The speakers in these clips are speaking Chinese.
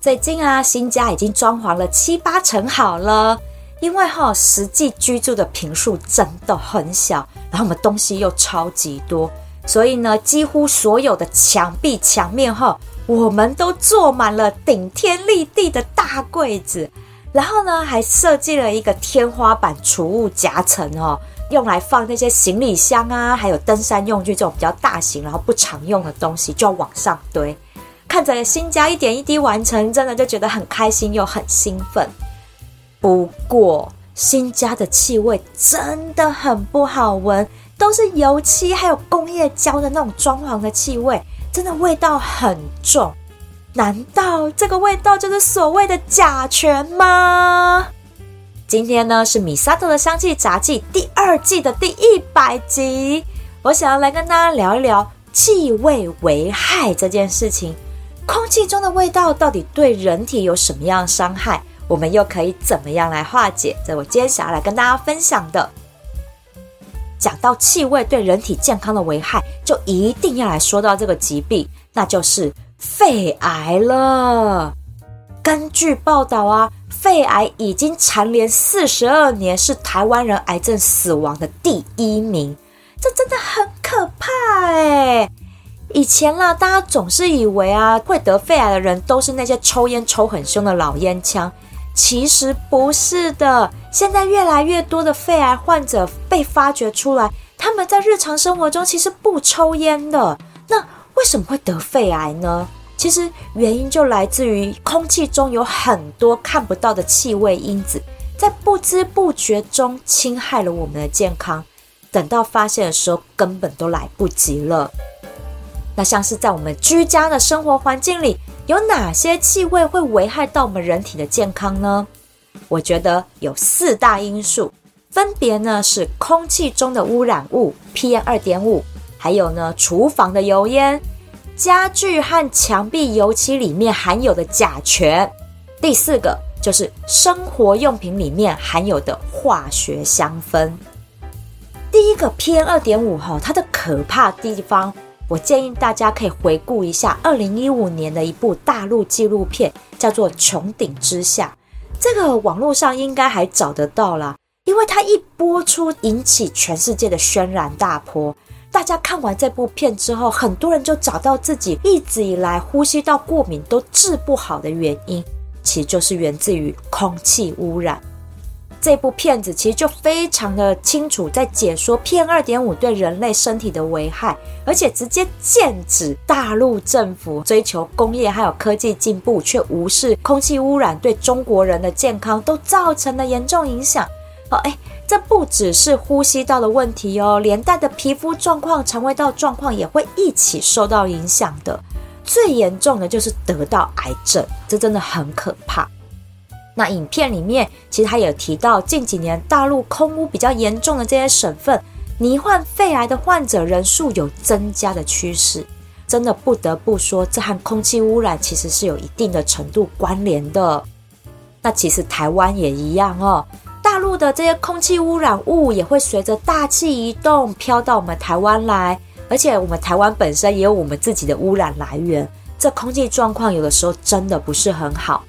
最近啊，新家已经装潢了七八成好了。因为哈，实际居住的坪数真的很小，然后我们东西又超级多，所以呢，几乎所有的墙壁墙面哈，我们都坐满了顶天立地的大柜子。然后呢，还设计了一个天花板储物夹层哦，用来放那些行李箱啊，还有登山用具这种比较大型然后不常用的东西，就要往上堆。看着新家一点一滴完成，真的就觉得很开心又很兴奋。不过新家的气味真的很不好闻，都是油漆还有工业胶的那种装潢的气味，真的味道很重。难道这个味道就是所谓的甲醛吗？今天呢是米萨头的香气杂记第二季的第一百集，我想要来跟大家聊一聊气味危害这件事情。空气中的味道到底对人体有什么样的伤害？我们又可以怎么样来化解？这我今天想要来跟大家分享的。讲到气味对人体健康的危害，就一定要来说到这个疾病，那就是肺癌了。根据报道啊，肺癌已经蝉联四十二年，是台湾人癌症死亡的第一名，这真的很可怕哎。以前啦，大家总是以为啊，会得肺癌的人都是那些抽烟抽很凶的老烟枪，其实不是的。现在越来越多的肺癌患者被发掘出来，他们在日常生活中其实不抽烟的。那为什么会得肺癌呢？其实原因就来自于空气中有很多看不到的气味因子，在不知不觉中侵害了我们的健康。等到发现的时候，根本都来不及了。那像是在我们居家的生活环境里，有哪些气味会危害到我们人体的健康呢？我觉得有四大因素，分别呢是空气中的污染物 PM 二点五，还有呢厨房的油烟、家具和墙壁油漆里面含有的甲醛，第四个就是生活用品里面含有的化学香氛。第一个 PM 二点五哈，它的可怕地方。我建议大家可以回顾一下二零一五年的一部大陆纪录片，叫做《穹顶之下》。这个网络上应该还找得到啦，因为它一播出引起全世界的轩然大波。大家看完这部片之后，很多人就找到自己一直以来呼吸道过敏都治不好的原因，其实就是源自于空气污染。这部片子其实就非常的清楚，在解说 PM 二点五对人类身体的危害，而且直接剑指大陆政府追求工业还有科技进步，却无视空气污染对中国人的健康都造成了严重影响。哦，哎，这不只是呼吸道的问题哦，连带的皮肤状况、肠胃道状况也会一起受到影响的。最严重的就是得到癌症，这真的很可怕。那影片里面其实他也提到，近几年大陆空污比较严重的这些省份，罹患肺癌的患者人数有增加的趋势。真的不得不说，这和空气污染其实是有一定的程度关联的。那其实台湾也一样哦，大陆的这些空气污染物也会随着大气移动飘到我们台湾来，而且我们台湾本身也有我们自己的污染来源，这空气状况有的时候真的不是很好。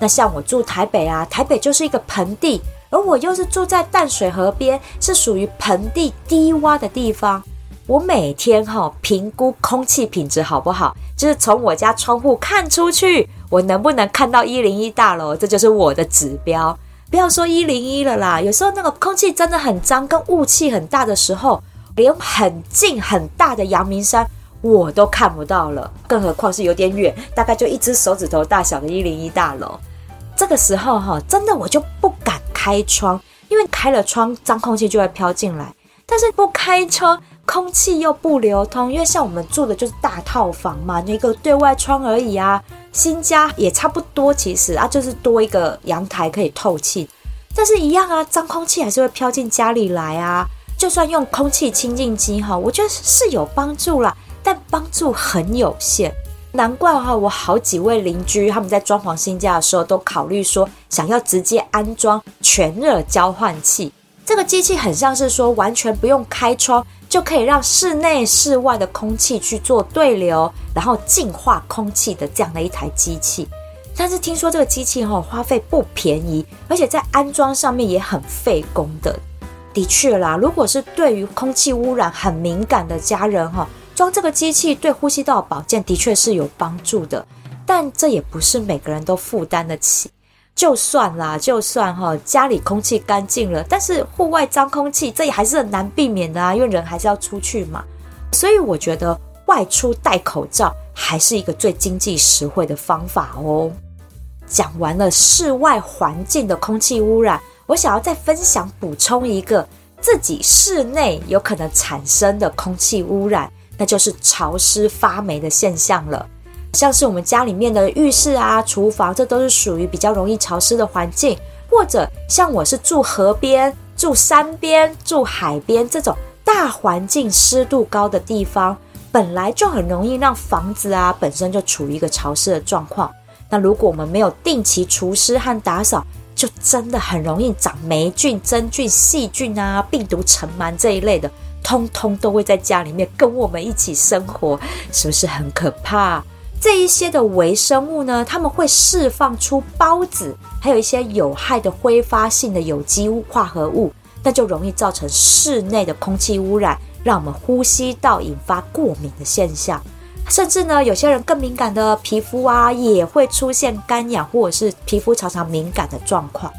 那像我住台北啊，台北就是一个盆地，而我又是住在淡水河边，是属于盆地低洼的地方。我每天哈、哦、评估空气品质好不好，就是从我家窗户看出去，我能不能看到一零一大楼，这就是我的指标。不要说一零一了啦，有时候那个空气真的很脏，跟雾气很大的时候，连很近很大的阳明山我都看不到了，更何况是有点远，大概就一只手指头大小的一零一大楼。这个时候哈，真的我就不敢开窗，因为开了窗，脏空气就会飘进来。但是不开窗，空气又不流通，因为像我们住的就是大套房嘛，那个对外窗而已啊。新家也差不多，其实啊，就是多一个阳台可以透气，但是一样啊，脏空气还是会飘进家里来啊。就算用空气清净机哈，我觉得是有帮助啦，但帮助很有限。难怪哈，我好几位邻居他们在装潢新家的时候都考虑说，想要直接安装全热交换器。这个机器很像是说，完全不用开窗就可以让室内室外的空气去做对流，然后净化空气的这样的一台机器。但是听说这个机器哈花费不便宜，而且在安装上面也很费工的。的确啦，如果是对于空气污染很敏感的家人哈。装这个机器对呼吸道保健的确是有帮助的，但这也不是每个人都负担得起。就算啦，就算哈家里空气干净了，但是户外脏空气这也还是很难避免的啊，因为人还是要出去嘛。所以我觉得外出戴口罩还是一个最经济实惠的方法哦。讲完了室外环境的空气污染，我想要再分享补充一个自己室内有可能产生的空气污染。那就是潮湿发霉的现象了，像是我们家里面的浴室啊、厨房，这都是属于比较容易潮湿的环境。或者像我是住河边、住山边、住海边这种大环境湿度高的地方，本来就很容易让房子啊本身就处于一个潮湿的状况。那如果我们没有定期除湿和打扫，就真的很容易长霉菌、真菌、细菌啊、病毒、尘螨这一类的。通通都会在家里面跟我们一起生活，是不是很可怕？这一些的微生物呢，他们会释放出孢子，还有一些有害的挥发性的有机物化合物，那就容易造成室内的空气污染，让我们呼吸道引发过敏的现象。甚至呢，有些人更敏感的皮肤啊，也会出现干痒或者是皮肤常常敏感的状况。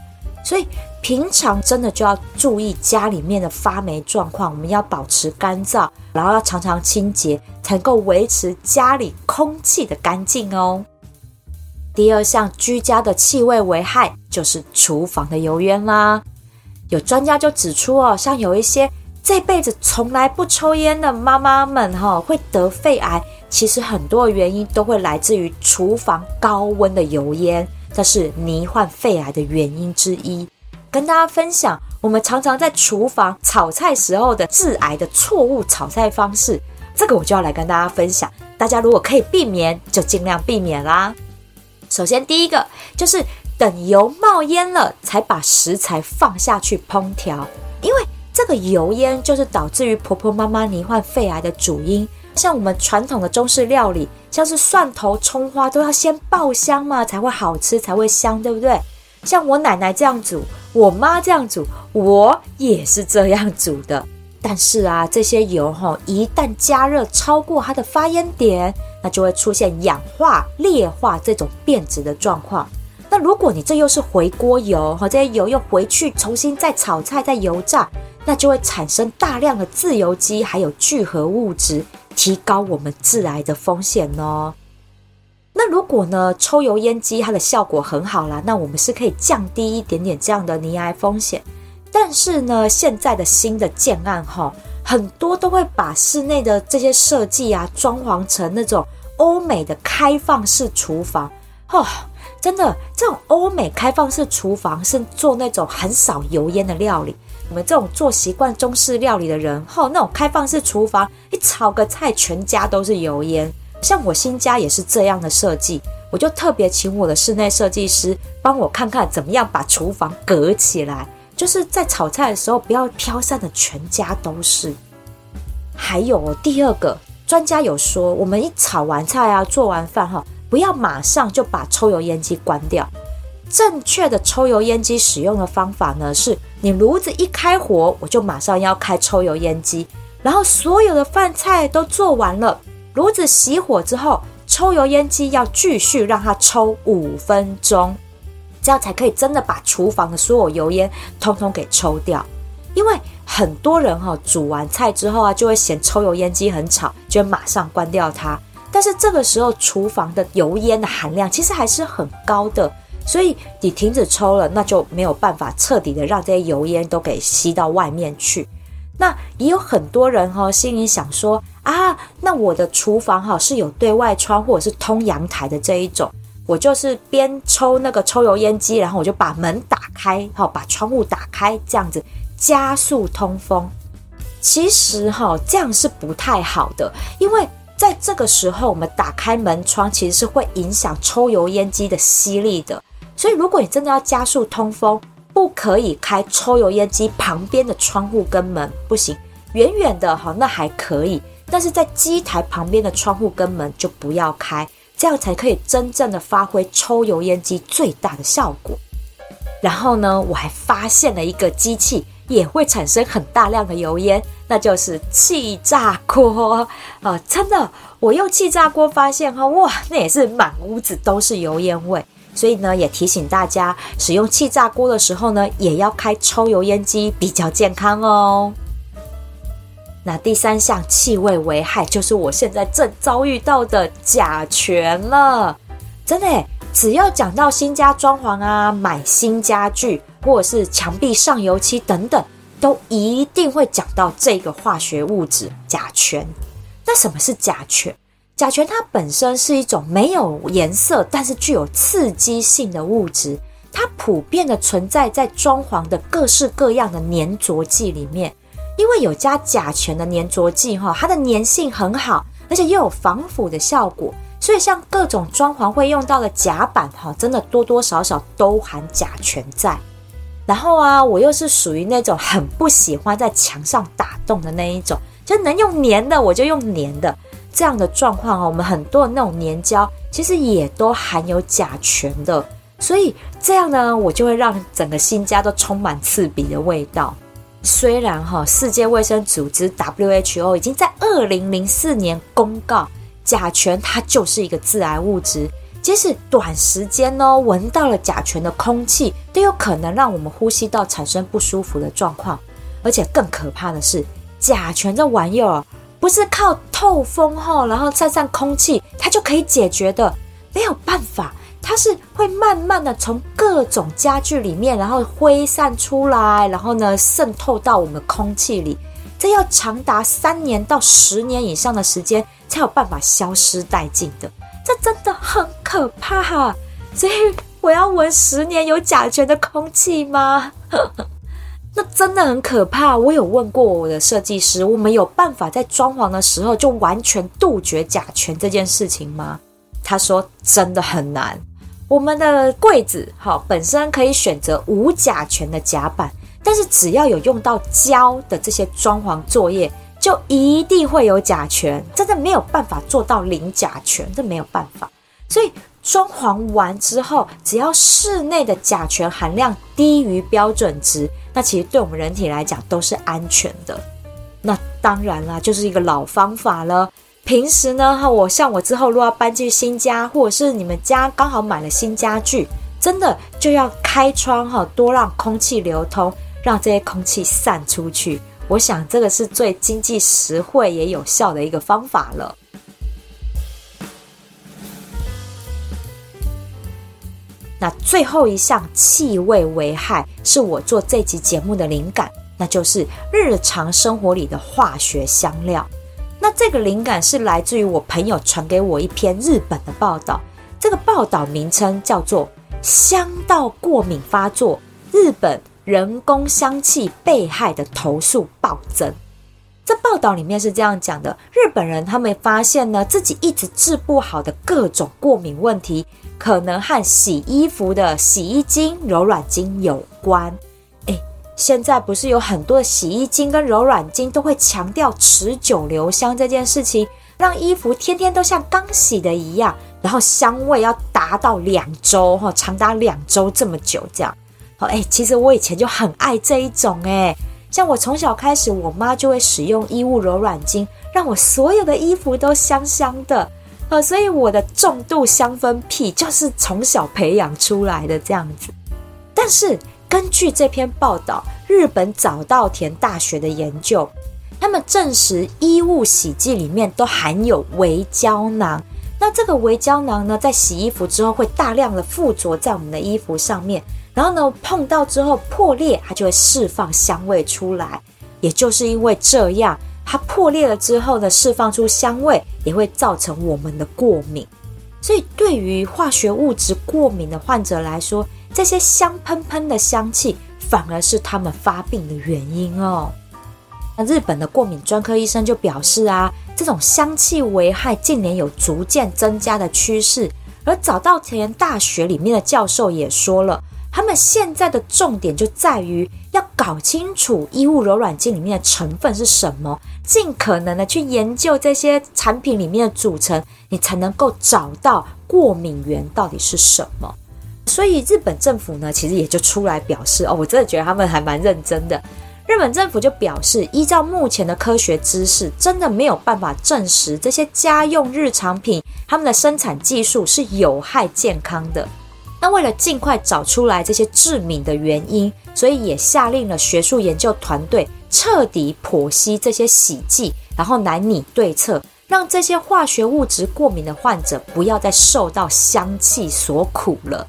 所以平常真的就要注意家里面的发霉状况，我们要保持干燥，然后要常常清洁，才能够维持家里空气的干净哦。第二项居家的气味危害就是厨房的油烟啦。有专家就指出哦，像有一些这辈子从来不抽烟的妈妈们哈，会得肺癌，其实很多原因都会来自于厨房高温的油烟。这是罹患肺癌的原因之一，跟大家分享，我们常常在厨房炒菜时候的致癌的错误炒菜方式，这个我就要来跟大家分享。大家如果可以避免，就尽量避免啦。首先，第一个就是等油冒烟了，才把食材放下去烹调，因为这个油烟就是导致于婆婆妈妈罹患肺癌的主因。像我们传统的中式料理，像是蒜头、葱花都要先爆香嘛，才会好吃，才会香，对不对？像我奶奶这样煮，我妈这样煮，我也是这样煮的。但是啊，这些油哈，一旦加热超过它的发烟点，那就会出现氧化、裂化这种变质的状况。那如果你这又是回锅油哈，这些油又回去重新再炒菜、再油炸，那就会产生大量的自由基还有聚合物质。提高我们致癌的风险哦。那如果呢，抽油烟机它的效果很好啦，那我们是可以降低一点点这样的罹癌风险。但是呢，现在的新的建案哈，很多都会把室内的这些设计啊，装潢成那种欧美的开放式厨房哦。真的，这种欧美开放式厨房是做那种很少油烟的料理。我们这种做习惯中式料理的人，吼，那种开放式厨房，一炒个菜，全家都是油烟。像我新家也是这样的设计，我就特别请我的室内设计师帮我看看怎么样把厨房隔起来，就是在炒菜的时候不要飘散的全家都是。还有第二个，专家有说，我们一炒完菜啊，做完饭哈，不要马上就把抽油烟机关掉。正确的抽油烟机使用的方法呢，是你炉子一开火，我就马上要开抽油烟机，然后所有的饭菜都做完了，炉子熄火之后，抽油烟机要继续让它抽五分钟，这样才可以真的把厨房的所有油烟通通给抽掉。因为很多人哈煮完菜之后啊，就会嫌抽油烟机很吵，就会马上关掉它。但是这个时候厨房的油烟的含量其实还是很高的。所以你停止抽了，那就没有办法彻底的让这些油烟都给吸到外面去。那也有很多人哈，心里想说啊，那我的厨房哈是有对外窗或者是通阳台的这一种，我就是边抽那个抽油烟机，然后我就把门打开，哈，把窗户打开，这样子加速通风。其实哈，这样是不太好的，因为在这个时候我们打开门窗，其实是会影响抽油烟机的吸力的。所以如果你真的要加速通风，不可以开抽油烟机旁边的窗户跟门，不行。远远的哈，那还可以，但是在机台旁边的窗户跟门就不要开，这样才可以真正的发挥抽油烟机最大的效果。然后呢，我还发现了一个机器也会产生很大量的油烟，那就是气炸锅啊、呃！真的，我用气炸锅发现哈，哇，那也是满屋子都是油烟味。所以呢，也提醒大家，使用气炸锅的时候呢，也要开抽油烟机，比较健康哦。那第三项气味危害，就是我现在正遭遇到的甲醛了。真的，只要讲到新家装潢啊、买新家具，或者是墙壁上油漆等等，都一定会讲到这个化学物质甲醛。那什么是甲醛？甲醛它本身是一种没有颜色，但是具有刺激性的物质。它普遍的存在在装潢的各式各样的粘着剂里面。因为有加甲醛的粘着剂，哈，它的粘性很好，而且又有防腐的效果，所以像各种装潢会用到的甲板，哈，真的多多少少都含甲醛在。然后啊，我又是属于那种很不喜欢在墙上打洞的那一种，就能用粘的我就用粘的。这样的状况哦，我们很多的那种粘胶其实也都含有甲醛的，所以这样呢，我就会让整个新家都充满刺鼻的味道。虽然哈，世界卫生组织 WHO 已经在二零零四年公告，甲醛它就是一个致癌物质，即使短时间呢，闻到了甲醛的空气，都有可能让我们呼吸道产生不舒服的状况。而且更可怕的是，甲醛这玩意儿。不是靠透风后，然后散散空气，它就可以解决的，没有办法，它是会慢慢的从各种家具里面，然后挥散出来，然后呢渗透到我们空气里，这要长达三年到十年以上的时间才有办法消失殆尽的，这真的很可怕，所以我要闻十年有甲醛的空气吗？那真的很可怕。我有问过我的设计师，我们有办法在装潢的时候就完全杜绝甲醛这件事情吗？他说真的很难。我们的柜子哈，本身可以选择无甲醛的甲板，但是只要有用到胶的这些装潢作业，就一定会有甲醛。真的没有办法做到零甲醛，这没有办法。所以装潢完之后，只要室内的甲醛含量低于标准值。那其实对我们人体来讲都是安全的。那当然啦，就是一个老方法了。平时呢，哈，我像我之后如果要搬进新家，或者是你们家刚好买了新家具，真的就要开窗哈，多让空气流通，让这些空气散出去。我想这个是最经济实惠也有效的一个方法了。那最后一项气味危害是我做这集节目的灵感，那就是日常生活里的化学香料。这个灵感是来自于我朋友传给我一篇日本的报道，这个报道名称叫做《香道过敏发作，日本人工香气被害的投诉暴增》。这报道里面是这样讲的：日本人他们发现呢，自己一直治不好的各种过敏问题，可能和洗衣服的洗衣精、柔软精有关。现在不是有很多的洗衣精跟柔软精都会强调持久留香这件事情，让衣服天天都像刚洗的一样，然后香味要达到两周哈，长达两周这么久这样。好，诶，其实我以前就很爱这一种诶。像我从小开始，我妈就会使用衣物柔软精，让我所有的衣服都香香的，呃，所以我的重度香氛癖就是从小培养出来的这样子。但是根据这篇报道，日本早稻田大学的研究，他们证实衣物洗剂里面都含有微胶囊。那这个微胶囊呢，在洗衣服之后会大量的附着在我们的衣服上面。然后呢，碰到之后破裂，它就会释放香味出来。也就是因为这样，它破裂了之后呢，释放出香味，也会造成我们的过敏。所以，对于化学物质过敏的患者来说，这些香喷喷的香气反而是他们发病的原因哦。那日本的过敏专科医生就表示啊，这种香气危害近年有逐渐增加的趋势。而早稻田大学里面的教授也说了，他们现在的重点就在于要搞清楚衣物柔软剂里面的成分是什么，尽可能的去研究这些产品里面的组成，你才能够找到过敏源到底是什么。所以日本政府呢，其实也就出来表示哦，我真的觉得他们还蛮认真的。日本政府就表示，依照目前的科学知识，真的没有办法证实这些家用日常品他们的生产技术是有害健康的。那为了尽快找出来这些致敏的原因，所以也下令了学术研究团队彻底剖析这些洗剂，然后来拟对策，让这些化学物质过敏的患者不要再受到香气所苦了。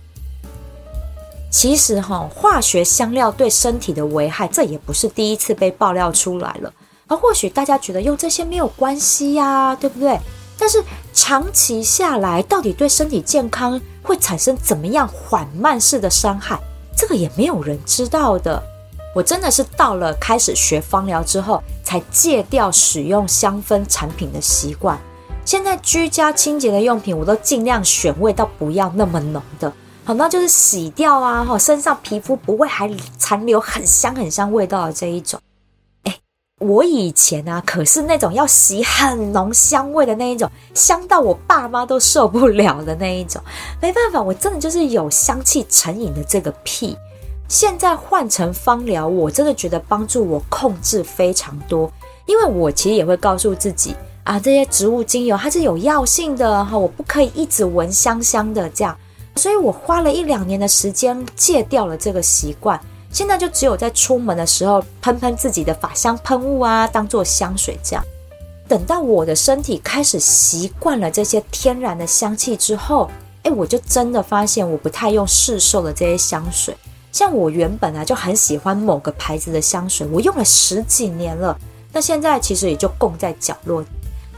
其实哈，化学香料对身体的危害，这也不是第一次被爆料出来了。而或许大家觉得用这些没有关系呀，对不对？但是长期下来，到底对身体健康会产生怎么样缓慢式的伤害，这个也没有人知道的。我真的是到了开始学芳疗之后，才戒掉使用香氛产品的习惯。现在居家清洁的用品，我都尽量选味道不要那么浓的。好，那就是洗掉啊，哈，身上皮肤不会还残留很香很香味道的这一种。哎，我以前啊，可是那种要洗很浓香味的那一种，香到我爸妈都受不了的那一种。没办法，我真的就是有香气成瘾的这个癖。现在换成芳疗，我真的觉得帮助我控制非常多。因为我其实也会告诉自己啊，这些植物精油它是有药性的哈，我不可以一直闻香香的这样。所以我花了一两年的时间戒掉了这个习惯，现在就只有在出门的时候喷喷自己的法香喷雾啊，当做香水这样。等到我的身体开始习惯了这些天然的香气之后，哎，我就真的发现我不太用市售的这些香水。像我原本啊就很喜欢某个牌子的香水，我用了十几年了，那现在其实也就供在角落。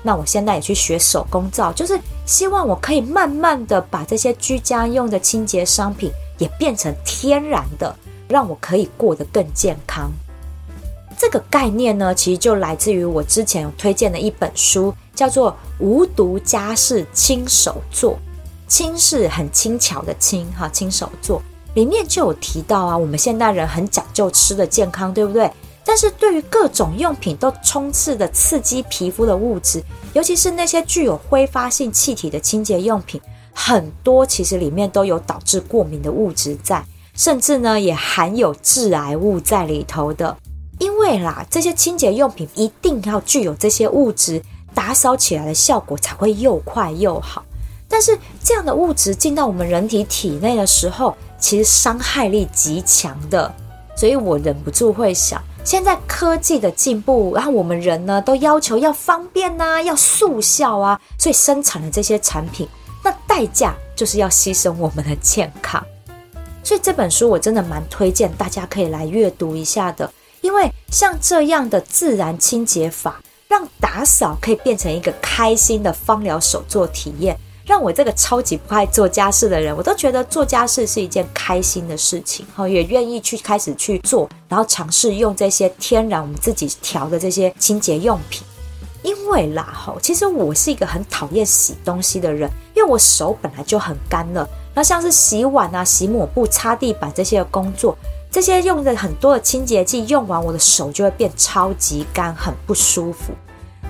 那我现在也去学手工皂，就是希望我可以慢慢的把这些居家用的清洁商品也变成天然的，让我可以过得更健康。这个概念呢，其实就来自于我之前有推荐的一本书，叫做《无毒家事亲手做》，轻是很轻巧的轻哈，亲手做里面就有提到啊，我们现代人很讲究吃的健康，对不对？但是对于各种用品都充斥的刺激皮肤的物质，尤其是那些具有挥发性气体的清洁用品，很多其实里面都有导致过敏的物质在，甚至呢也含有致癌物在里头的。因为啦，这些清洁用品一定要具有这些物质，打扫起来的效果才会又快又好。但是这样的物质进到我们人体体内的时候，其实伤害力极强的，所以我忍不住会想。现在科技的进步，然后我们人呢都要求要方便呐、啊，要速效啊，所以生产的这些产品，那代价就是要牺牲我们的健康。所以这本书我真的蛮推荐大家可以来阅读一下的，因为像这样的自然清洁法，让打扫可以变成一个开心的芳疗手作体验。让我这个超级不爱做家事的人，我都觉得做家事是一件开心的事情，哈，也愿意去开始去做，然后尝试用这些天然我们自己调的这些清洁用品。因为啦，哈，其实我是一个很讨厌洗东西的人，因为我手本来就很干了，那像是洗碗啊、洗抹布、擦地板这些的工作，这些用的很多的清洁剂用完，我的手就会变超级干，很不舒服。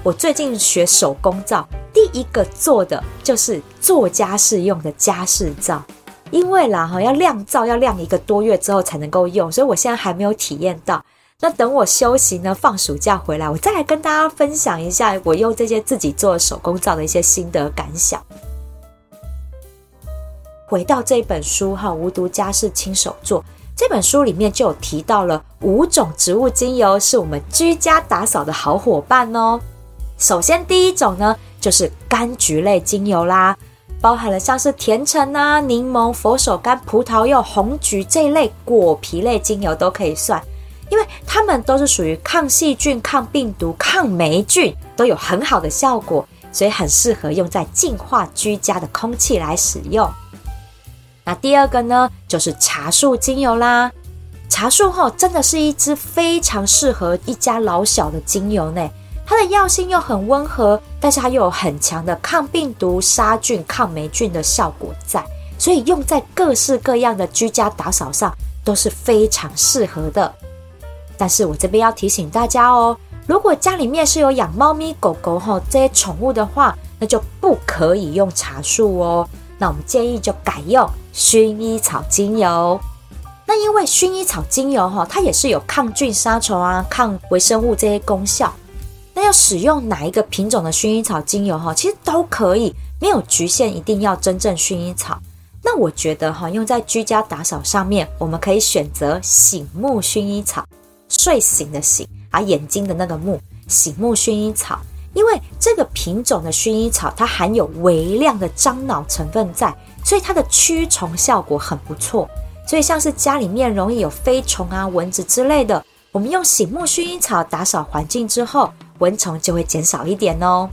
我最近学手工皂，第一个做的就是做家事用的家事皂，因为啦哈要晾皂要晾一个多月之后才能够用，所以我现在还没有体验到。那等我休息呢，放暑假回来，我再来跟大家分享一下我用这些自己做手工皂的一些心得感想。回到这本书哈，无毒家事亲手做这本书里面就有提到了五种植物精油是我们居家打扫的好伙伴哦。首先，第一种呢，就是柑橘类精油啦，包含了像是甜橙啊、柠檬、佛手柑、葡萄柚、红橘这一类果皮类精油都可以算。因为它们都是属于抗细菌、抗病毒、抗霉菌，都有很好的效果，所以很适合用在净化居家的空气来使用。那第二个呢，就是茶树精油啦。茶树吼真的是一支非常适合一家老小的精油呢。它的药性又很温和，但是它又有很强的抗病毒、杀菌、抗霉菌的效果在，所以用在各式各样的居家打扫上都是非常适合的。但是我这边要提醒大家哦，如果家里面是有养猫咪、狗狗吼这些宠物的话，那就不可以用茶树哦。那我们建议就改用薰衣草精油。那因为薰衣草精油哈，它也是有抗菌、杀虫啊、抗微生物这些功效。那要使用哪一个品种的薰衣草精油哈，其实都可以，没有局限，一定要真正薰衣草。那我觉得哈，用在居家打扫上面，我们可以选择醒目薰衣草，睡醒的醒啊，眼睛的那个目，醒目薰衣草。因为这个品种的薰衣草，它含有微量的樟脑成分在，所以它的驱虫效果很不错。所以像是家里面容易有飞虫啊、蚊子之类的，我们用醒目薰衣草打扫环境之后，蚊虫就会减少一点哦。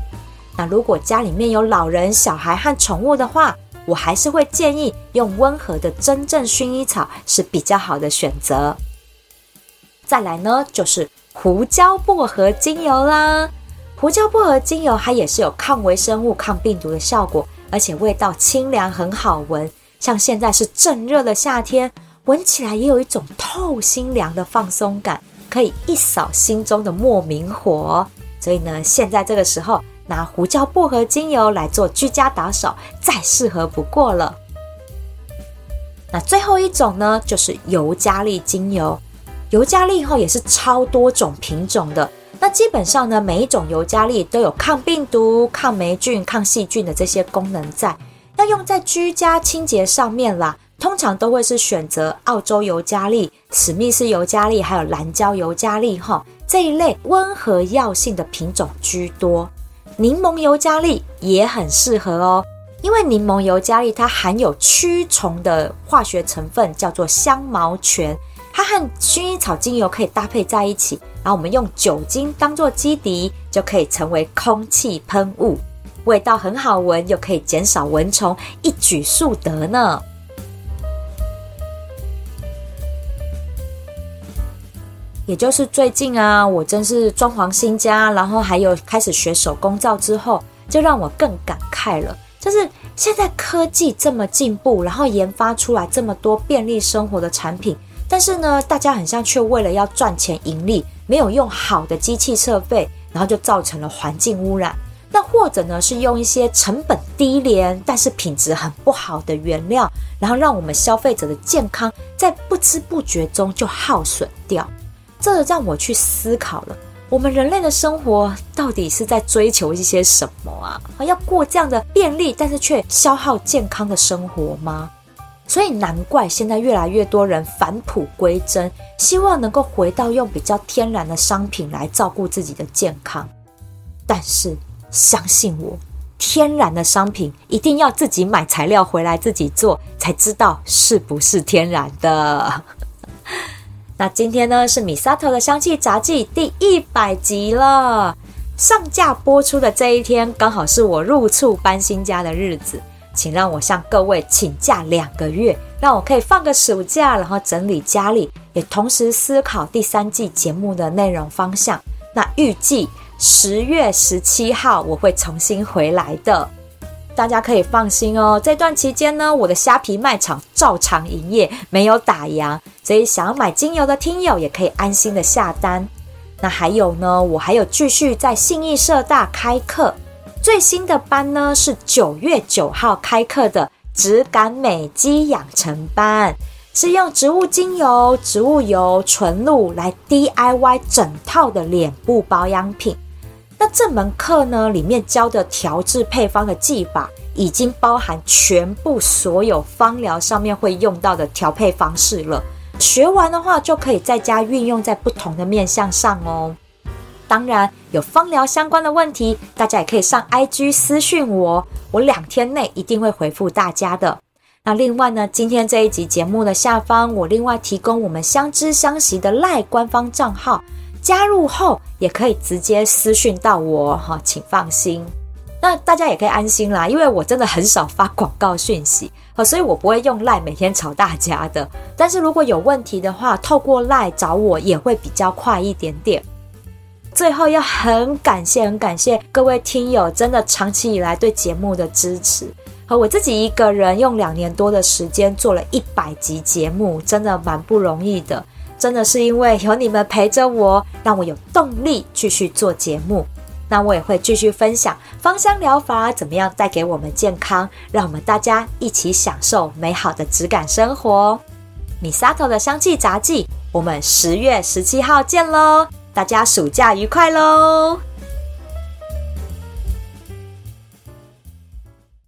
那如果家里面有老人、小孩和宠物的话，我还是会建议用温和的真正薰衣草是比较好的选择。再来呢，就是胡椒薄荷精油啦。胡椒薄荷精油它也是有抗微生物、抗病毒的效果，而且味道清凉，很好闻。像现在是正热的夏天，闻起来也有一种透心凉的放松感，可以一扫心中的莫名火。所以呢，现在这个时候拿胡椒薄荷精油来做居家打扫，再适合不过了。那最后一种呢，就是尤加利精油。尤加利以后也是超多种品种的。那基本上呢，每一种尤加利都有抗病毒、抗霉菌、抗细菌的这些功能在。要用在居家清洁上面啦，通常都会是选择澳洲尤加利、史密斯尤加利，还有蓝胶尤加利哈这一类温和药性的品种居多。柠檬尤加利也很适合哦，因为柠檬尤加利它含有驱虫的化学成分，叫做香茅醛，它和薰衣草精油可以搭配在一起，然后我们用酒精当做基底，就可以成为空气喷雾。味道很好闻，又可以减少蚊虫，一举数得呢。也就是最近啊，我真是装潢新家，然后还有开始学手工皂之后，就让我更感慨了。就是现在科技这么进步，然后研发出来这么多便利生活的产品，但是呢，大家很像却为了要赚钱盈利，没有用好的机器设备，然后就造成了环境污染。那或者呢，是用一些成本低廉，但是品质很不好的原料，然后让我们消费者的健康在不知不觉中就耗损掉。这让我去思考了，我们人类的生活到底是在追求一些什么啊？要过这样的便利，但是却消耗健康的生活吗？所以难怪现在越来越多人返璞归真，希望能够回到用比较天然的商品来照顾自己的健康，但是。相信我，天然的商品一定要自己买材料回来自己做，才知道是不是天然的。那今天呢，是 Misato 的香气杂记第一百集了。上架播出的这一天，刚好是我入厝搬新家的日子，请让我向各位请假两个月，让我可以放个暑假，然后整理家里，也同时思考第三季节目的内容方向。那预计。十月十七号我会重新回来的，大家可以放心哦。这段期间呢，我的虾皮卖场照常营业，没有打烊，所以想要买精油的听友也可以安心的下单。那还有呢，我还有继续在信义社大开课，最新的班呢是九月九号开课的质感美肌养成班，是用植物精油、植物油、纯露来 DIY 整套的脸部保养品。那这门课呢，里面教的调制配方的技法，已经包含全部所有芳疗上面会用到的调配方式了。学完的话，就可以在家运用在不同的面向上哦。当然，有芳疗相关的问题，大家也可以上 IG 私讯我，我两天内一定会回复大家的。那另外呢，今天这一集节目的下方，我另外提供我们相知相惜的赖官方账号，加入后也可以直接私讯到我哈，请放心。那大家也可以安心啦，因为我真的很少发广告讯息，所以我不会用赖每天吵大家的。但是如果有问题的话，透过赖找我也会比较快一点点。最后要很感谢，很感谢各位听友，真的长期以来对节目的支持。和我自己一个人用两年多的时间做了一百集节目，真的蛮不容易的。真的是因为有你们陪着我，让我有动力继续做节目。那我也会继续分享芳香疗法怎么样带给我们健康，让我们大家一起享受美好的质感生活。米沙头的香气杂技，我们十月十七号见喽！大家暑假愉快喽！